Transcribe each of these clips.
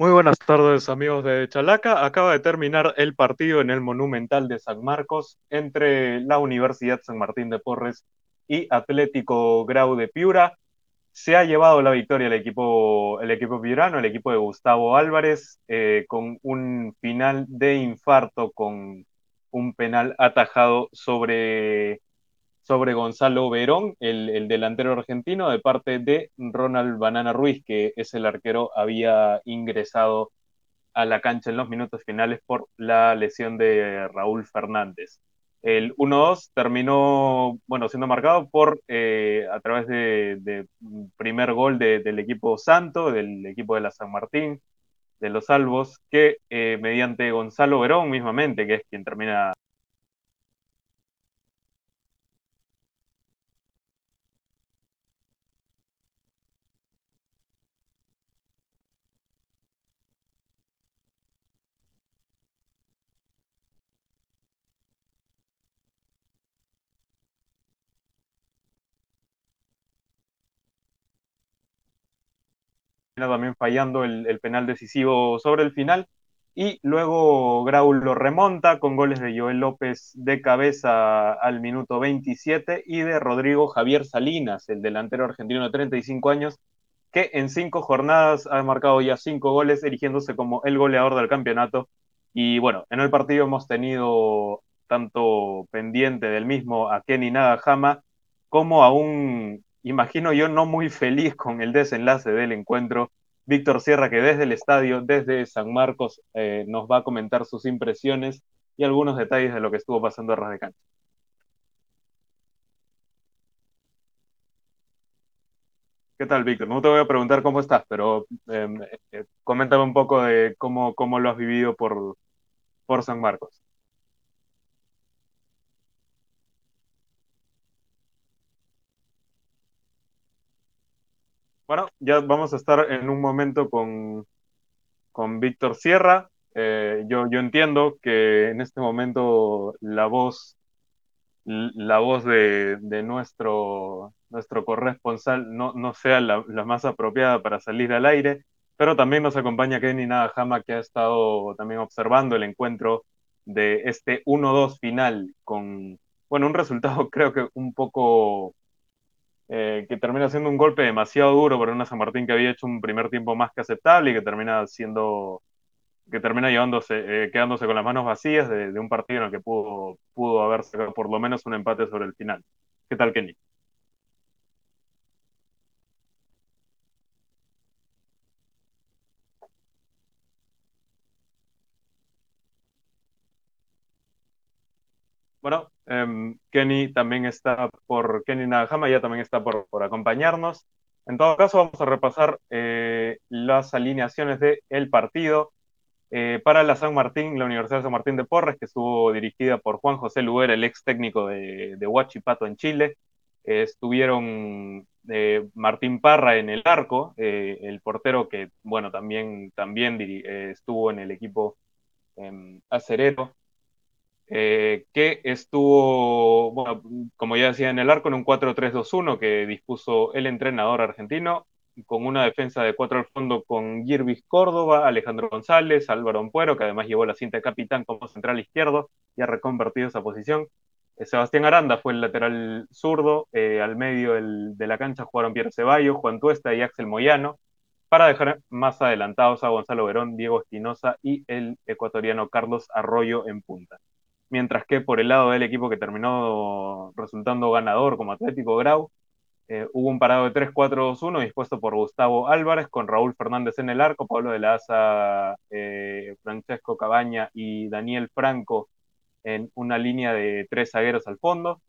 Muy buenas tardes amigos de Chalaca. Acaba de terminar el partido en el Monumental de San Marcos entre la Universidad San Martín de Porres y Atlético Grau de Piura. Se ha llevado la victoria el equipo, el equipo piurano, el equipo de Gustavo Álvarez, eh, con un final de infarto con un penal atajado sobre sobre Gonzalo Verón, el, delantero argentino, de parte de Ronald Banana Ruiz, que es el arquero, había ingresado a la cancha en los minutos finales por la lesión de Raúl Fernández. El 1-2 terminó, bueno, siendo marcado por, eh, a través de, primer gol del equipo Santo, del equipo de la San Martín, de los Salvos, que eh, mediante Gonzalo Verón mismamente, que es quien termina también fallando el, penal decisivo sobre el final. Y luego Grau lo remonta con goles de Joel López de cabeza al minuto 27 y de Rodrigo Javier Salinas, el delantero argentino de 35 años, que en cinco jornadas ha marcado ya cinco goles, erigiéndose como el goleador del campeonato. Y bueno, en el partido hemos tenido tanto pendiente del mismo a Kenny Nagahama como a un imagino yo, no muy feliz con el desenlace del encuentro. Víctor Sierra, que desde el estadio, desde San Marcos, eh, nos va a comentar sus impresiones y algunos detalles de lo que estuvo pasando a ras de cancha. ¿Qué tal, Víctor? No te voy a preguntar cómo estás, pero em, eh, coméntame un poco de cómo, cómo lo has vivido por, por San Marcos. Bueno, ya vamos a estar en un momento con, con Víctor Sierra. Eh, yo, yo entiendo que en este momento la voz, la voz de, nuestro, nuestro corresponsal no, no sea la, más apropiada para salir al aire, pero también nos acompaña Kenny Nagahama, que ha estado también observando el encuentro de este 1-2 final con, bueno, un resultado creo que un poco eh, que termina siendo un golpe demasiado duro para una San Martín que había hecho un primer tiempo más que aceptable y que termina siendo que termina llevándose, eh, quedándose con las manos vacías de, un partido en el que pudo, pudo haber sacado por lo menos un empate sobre el final. ¿Qué tal, Kenny? Bueno, em, Kenny también está por, Kenny ya también está por, acompañarnos. En todo caso, vamos a repasar eh, las alineaciones del partido. Eh, para la San Martín, la Universidad de San Martín de Porres, que estuvo dirigida por Juan José Luguera, el ex técnico de, de Huachipato en Chile. Eh, estuvieron Martín Parra en el arco, el portero que, bueno, también, también estuvo en el equipo em, acerero. Eh, que estuvo, como ya decía en el arco, en un 4-3-2-1 que dispuso el entrenador argentino, con una defensa de cuatro al fondo con Girvis Córdoba, Alejandro González, Álvaro Ampuero, que además llevó la cinta de capitán como central izquierdo y ha reconvertido esa posición. Eh, Sebastián Aranda fue el lateral zurdo, eh, al medio de la cancha jugaron Pierre Ceballos, Juan Tuesta y Axel Moyano, para dejar más adelantados a Gonzalo Verón, Diego Espinosa y el ecuatoriano Carlos Arroyo en punta mientras que por el lado del equipo que terminó resultando ganador como Atlético Grau, eh, hubo un parado de 3-4-2-1 dispuesto por Gustavo Álvarez con Raúl Fernández en el arco, Pablo de la Asa, eh, Francesco Cabaña y Daniel Franco en una línea de tres zagueros al fondo.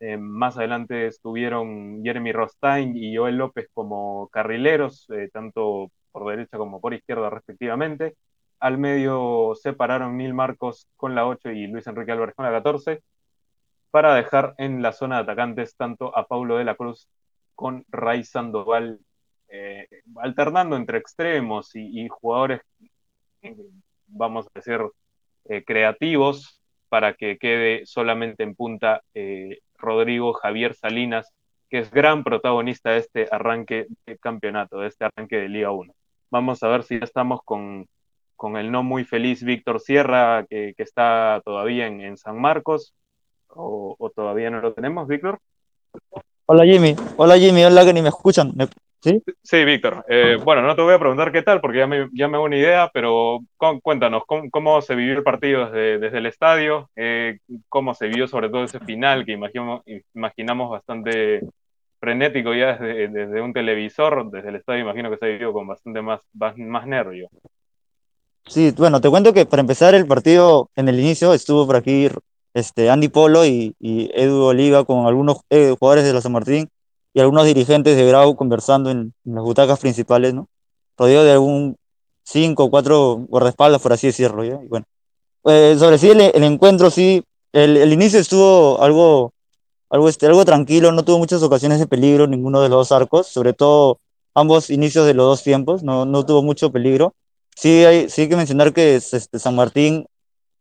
Eh, más adelante estuvieron Jeremy Rostain y Joel López como carrileros, tanto por derecha como por izquierda respectivamente. Al medio separaron Nil Marcos con la 8 y Luis Enrique Álvarez con la 14 para dejar en la zona de atacantes tanto a Paulo de la Cruz con Ray Sandoval, eh, alternando entre extremos y, jugadores, vamos a decir, eh, creativos para que quede solamente en punta eh, Rodrigo Javier Salinas, que es gran protagonista de este arranque de campeonato, de este arranque de Liga 1. Vamos a ver si ya estamos con, con el no muy feliz Víctor Sierra, que, que está todavía en, en San Marcos, o, o, todavía no lo tenemos, Víctor. Hola Jimmy, hola Jimmy, hola que ni me escuchan. ¿Sí? Sí, Víctor. Eh, bueno, no te voy a preguntar qué tal, porque ya me, ya me hago una idea, pero cuéntanos, ¿cómo, cómo se vivió el partido desde, desde el estadio? Eh, ¿Cómo se vio sobre todo ese final que imagino, imaginamos bastante frenético ya desde, desde, un televisor? Desde el estadio imagino que se vivió con bastante más, más, más nervio. Sí, bueno, te cuento que para empezar el partido en el inicio estuvo por aquí este, Andy Polo y, y Edu Oliva con algunos eh, jugadores de la San Martín y algunos dirigentes de Grau conversando en, en, las butacas principales, ¿no? Rodeado de algún cinco o cuatro guardaespaldas, por así decirlo, ¿ya? Y bueno, eh, sobre sí el, el, encuentro, sí, el, el, inicio estuvo algo, algo, este, algo tranquilo, no tuvo muchas ocasiones de peligro ninguno de los dos arcos, sobre todo ambos inicios de los dos tiempos, no, no tuvo mucho peligro sí hay, sí hay que mencionar que este, San Martín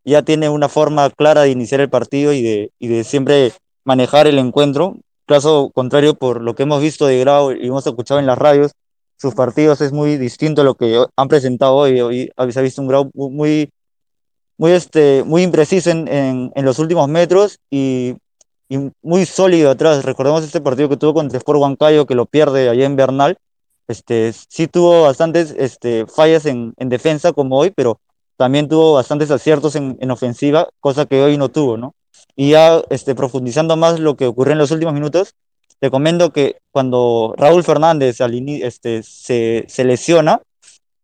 ya tiene una forma clara de iniciar el partido y de, siempre manejar el encuentro. Caso contrario, por lo que hemos visto de Grau y hemos escuchado en las radios, sus partidos es muy distinto a lo que han presentado hoy. Hoy se ha visto un Grau muy, muy, este, muy impreciso en, los últimos metros y, y, muy sólido atrás. Recordemos este partido que tuvo contra Sport Huancayo, que lo pierde allá en Bernal, este, sí tuvo bastantes este, fallas en, en, defensa como hoy, pero también tuvo bastantes aciertos en, en, ofensiva, cosa que hoy no tuvo, ¿no? Y ya este, profundizando más lo que ocurrió en los últimos minutos, te comento que cuando Raúl Fernández al este, se, se, lesiona,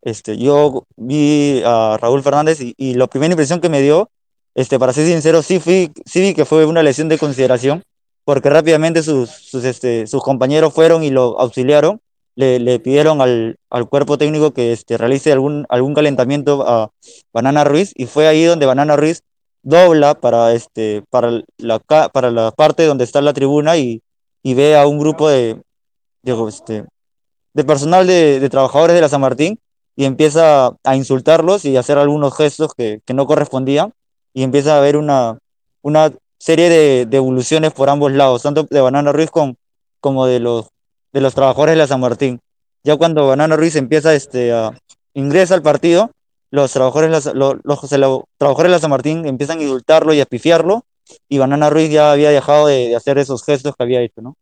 este, yo vi a Raúl Fernández y, y, la primera impresión que me dio, este, para ser sincero, sí, fui, sí vi que fue una lesión de consideración, porque rápidamente sus, sus, este, sus compañeros fueron y lo auxiliaron, le, pidieron al, al, cuerpo técnico que este, realice algún, algún calentamiento a Banana Ruiz y fue ahí donde Banana Ruiz dobla para, este, para, la, para la parte donde está la tribuna y, y ve a un grupo de, de, este, personal de, de, trabajadores de la San Martín y empieza a insultarlos y a hacer algunos gestos que, que no correspondían y empieza a haber una, una serie de, de, evoluciones por ambos lados, tanto de Banana Ruiz con, como de los de los trabajadores de la San Martín. Ya cuando Banana Ruiz empieza este, a ingresa al partido, los trabajadores, los, trabajadores de la San Martín empiezan a indultarlo y a pifiarlo, y Banana Ruiz ya había dejado de, hacer esos gestos que había hecho, ¿no?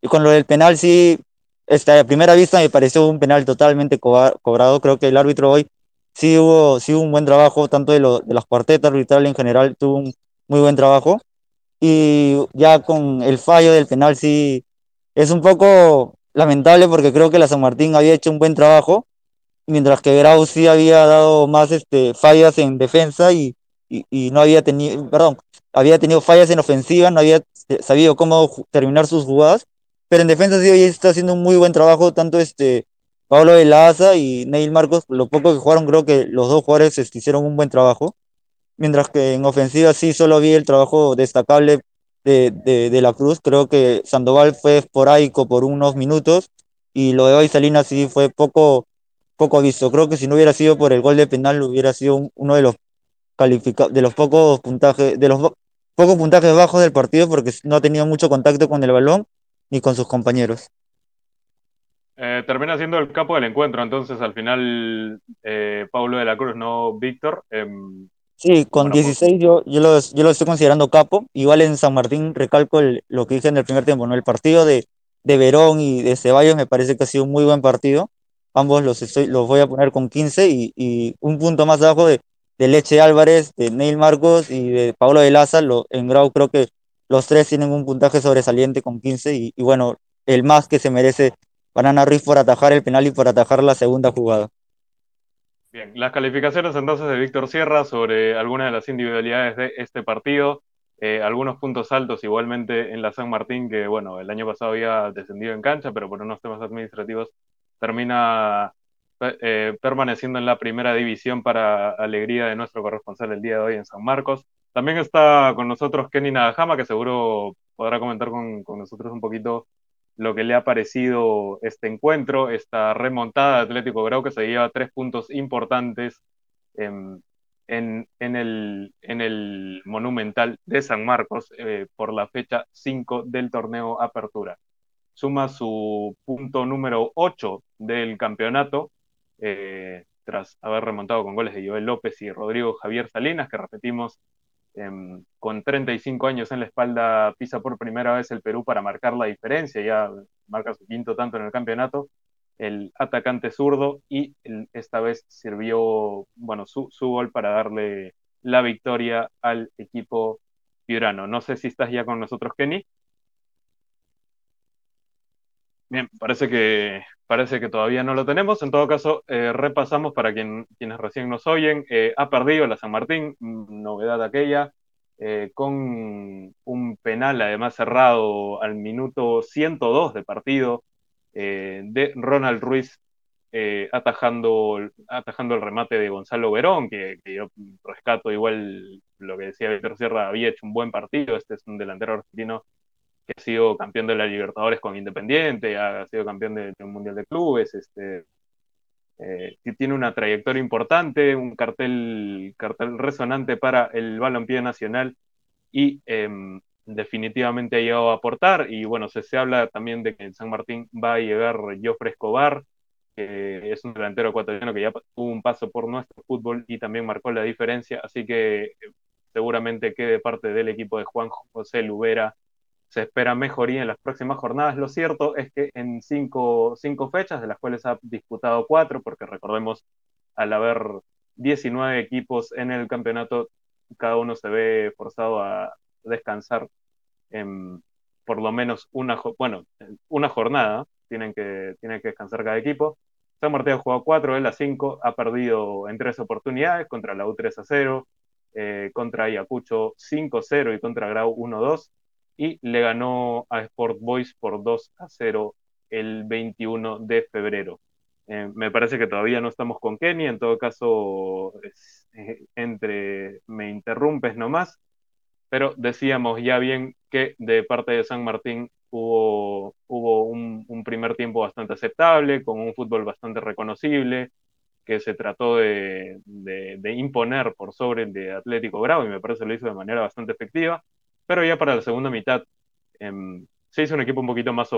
Y con lo del penal, sí, este, a primera vista me pareció un penal totalmente co cobrado. Creo que el árbitro hoy sí hubo, sí hubo un buen trabajo, tanto de, lo, de las cuartetas en general, tuvo un muy buen trabajo. Y ya con el fallo del penal, sí, es un poco lamentable porque creo que la San Martín había hecho un buen trabajo, mientras que Grau sí había dado más este, fallas en defensa y, y, y, no había tenido, perdón, había tenido fallas en ofensiva, no había sabido cómo terminar sus jugadas, pero en defensa sí hoy está haciendo un muy buen trabajo, tanto este Pablo de la Asa y Neil Marcos, lo poco que jugaron creo que los dos jugadores este, hicieron un buen trabajo, mientras que en ofensiva sí solo vi el trabajo destacable de, de, de, la Cruz. Creo que Sandoval fue esporádico por unos minutos y lo de hoy sí fue poco, poco visto. Creo que si no hubiera sido por el gol de penal hubiera sido un, uno de los de los pocos puntajes, de los pocos puntajes bajos del partido porque no ha tenido mucho contacto con el balón ni con sus compañeros. Eh, termina siendo el capo del encuentro, entonces al final eh, Pablo de la Cruz, no Víctor. Eh, Sí, con bueno, 16 pues... yo, yo, lo, yo lo estoy considerando capo. Igual en San Martín recalco el, lo que dije en el primer tiempo, ¿no? El partido de, de Verón y de Ceballos me parece que ha sido un muy buen partido. Ambos los, estoy, los voy a poner con 15 y, y un punto más abajo de, de, Leche Álvarez, de Neil Marcos y de Pablo de Laza. Lo, en Grau creo que los tres tienen un puntaje sobresaliente con 15 y, y bueno, el más que se merece Banana Ruiz por atajar el penal y por atajar la segunda jugada. Bien, las calificaciones entonces de Víctor Sierra sobre algunas de las individualidades de este partido, eh, algunos puntos altos igualmente en la San Martín, que bueno, el año pasado había descendido en cancha, pero por unos temas administrativos termina eh, permaneciendo en la primera división para alegría de nuestro corresponsal el día de hoy en San Marcos. También está con nosotros Kenny Nadajama, que seguro podrá comentar con, con nosotros un poquito lo que le ha parecido este encuentro, esta remontada de Atlético Grau que se lleva tres puntos importantes en, el, en el Monumental de San Marcos eh, por la fecha 5 del torneo Apertura. Suma su punto número 8 del campeonato tras haber remontado con goles de Joel López y Rodrigo Javier Salinas, que repetimos, em, con 35 años en la espalda, pisa por primera vez el Perú para marcar la diferencia, ya marca su quinto tanto en el campeonato, el atacante zurdo, y esta vez sirvió, bueno, su, su gol para darle la victoria al equipo piurano. No sé si estás ya con nosotros, Kenny. Bien, parece que, parece que todavía no lo tenemos. En todo caso, eh, repasamos para quien, quienes recién nos oyen. Eh, ha perdido la San Martín, mm, novedad aquella, eh, con un penal además cerrado al minuto 102 de partido de Ronald Ruiz atajando, atajando el remate de Gonzalo Verón, que, que, yo rescato igual lo que decía Víctor Sierra, había hecho un buen partido. Este es un delantero argentino que ha sido campeón de la Libertadores con Independiente, ha sido campeón de, un Mundial de Clubes, este, eh, tiene una trayectoria importante, un cartel, cartel resonante para el balompié nacional y em, definitivamente ha llegado a aportar. Y bueno, se, se habla también de que en San Martín va a llegar Joffre Escobar, que es un delantero ecuatoriano que ya tuvo un paso por nuestro fútbol y también marcó la diferencia, así que eh, seguramente quede parte del equipo de Juan José Lubera se espera mejoría en las próximas jornadas. Lo cierto es que en cinco, cinco fechas, de las cuales ha disputado cuatro, porque recordemos, al haber 19 equipos en el campeonato, cada uno se ve forzado a descansar en por lo menos una, bueno, una jornada, tienen que, tienen que descansar cada equipo. San Martín ha jugado cuatro, él a cinco, ha perdido en tres oportunidades, contra la U3 a 0, eh, contra Ayacucho 5-0 y contra Grau 1-2 y le ganó a Sport Boys por 2 a 0 el 21 de febrero. Eh, me parece que todavía no estamos con Kenny, en todo caso, eh, entre me interrumpes nomás, pero decíamos ya bien que de parte de San Martín hubo, hubo un, primer tiempo bastante aceptable, con un fútbol bastante reconocible, que se trató de, de imponer por sobre el de Atlético Grau y me parece que lo hizo de manera bastante efectiva pero ya para la segunda mitad em, se hizo un equipo un poquito más,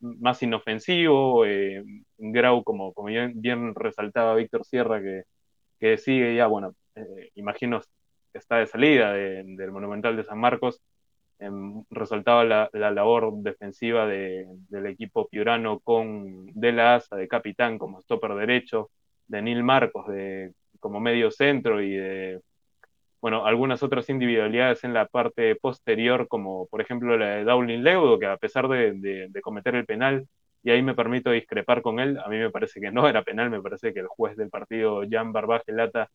más inofensivo. Eh, Grau, como, bien, resaltaba Víctor Sierra, que, que sigue ya, bueno, eh, imagino está de salida del Monumental de San Marcos. Em, resaltaba la, la, labor defensiva de, del equipo piurano con De La Asa de capitán como stopper derecho, de Nil Marcos de, como medio centro y de bueno, algunas otras individualidades en la parte posterior, como por ejemplo la de Dowling Leudo, que a pesar de, cometer el penal, y ahí me permito discrepar con él, a mí me parece que no era penal, me parece que el juez del partido, Jan Barbagelata,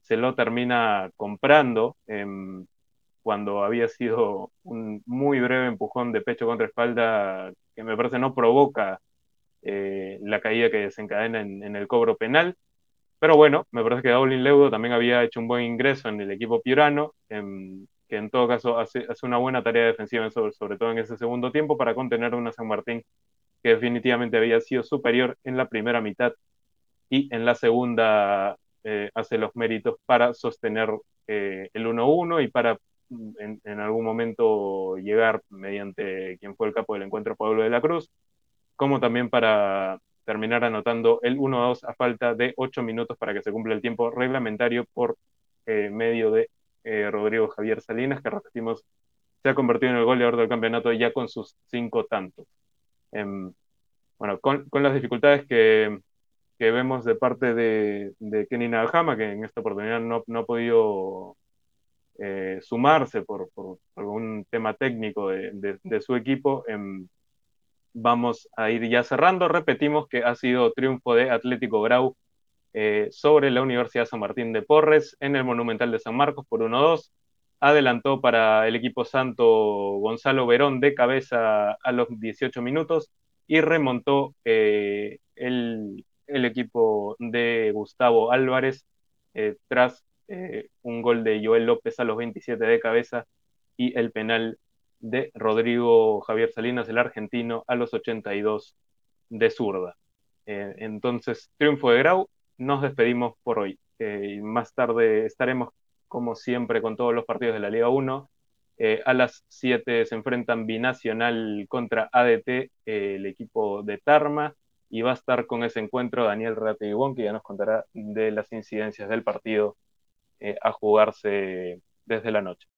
se lo termina comprando em, cuando había sido un muy breve empujón de pecho contra espalda que me parece no provoca eh, la caída que desencadena en el cobro penal. Pero bueno, me parece que Daulin Leudo también había hecho un buen ingreso en el equipo piurano, que en todo caso hace, una buena tarea defensiva, sobre, todo en ese segundo tiempo, para contener a una San Martín que definitivamente había sido superior en la primera mitad y en la segunda eh, hace los méritos para sostener eh, el 1-1 y para mm, en, en, algún momento llegar mediante quien fue el capo del encuentro, Pablo de la Cruz, como también para terminar anotando el 1-2 a falta de 8 minutos para que se cumpla el tiempo reglamentario por eh, medio de eh, Rodrigo Javier Salinas, que repetimos, se ha convertido en el goleador del campeonato ya con sus cinco tantos. Em, bueno, con, las dificultades que, vemos de parte de, Kenny Nagajama, que en esta oportunidad no, ha podido eh, sumarse por, algún tema técnico de, su equipo, em, vamos a ir ya cerrando. Repetimos que ha sido triunfo de Atlético Grau eh, sobre la Universidad San Martín de Porres en el Monumental de San Marcos por 1-2. Adelantó para el equipo santo Gonzalo Verón de cabeza a los 18 minutos y remontó eh, el, equipo de Gustavo Álvarez eh, tras un gol de Joel López a los 27 de cabeza y el penal de Rodrigo Javier Salinas, el argentino, a los 82 de zurda. Eh, entonces, triunfo de Grau, nos despedimos por hoy. Eh, más tarde estaremos, como siempre, con todos los partidos de la Liga 1. Eh, a las 7 se enfrentan Binacional contra ADT, el equipo de Tarma. y va a estar con ese encuentro Daniel Rategibón, que ya nos contará de las incidencias del partido a jugarse desde la noche.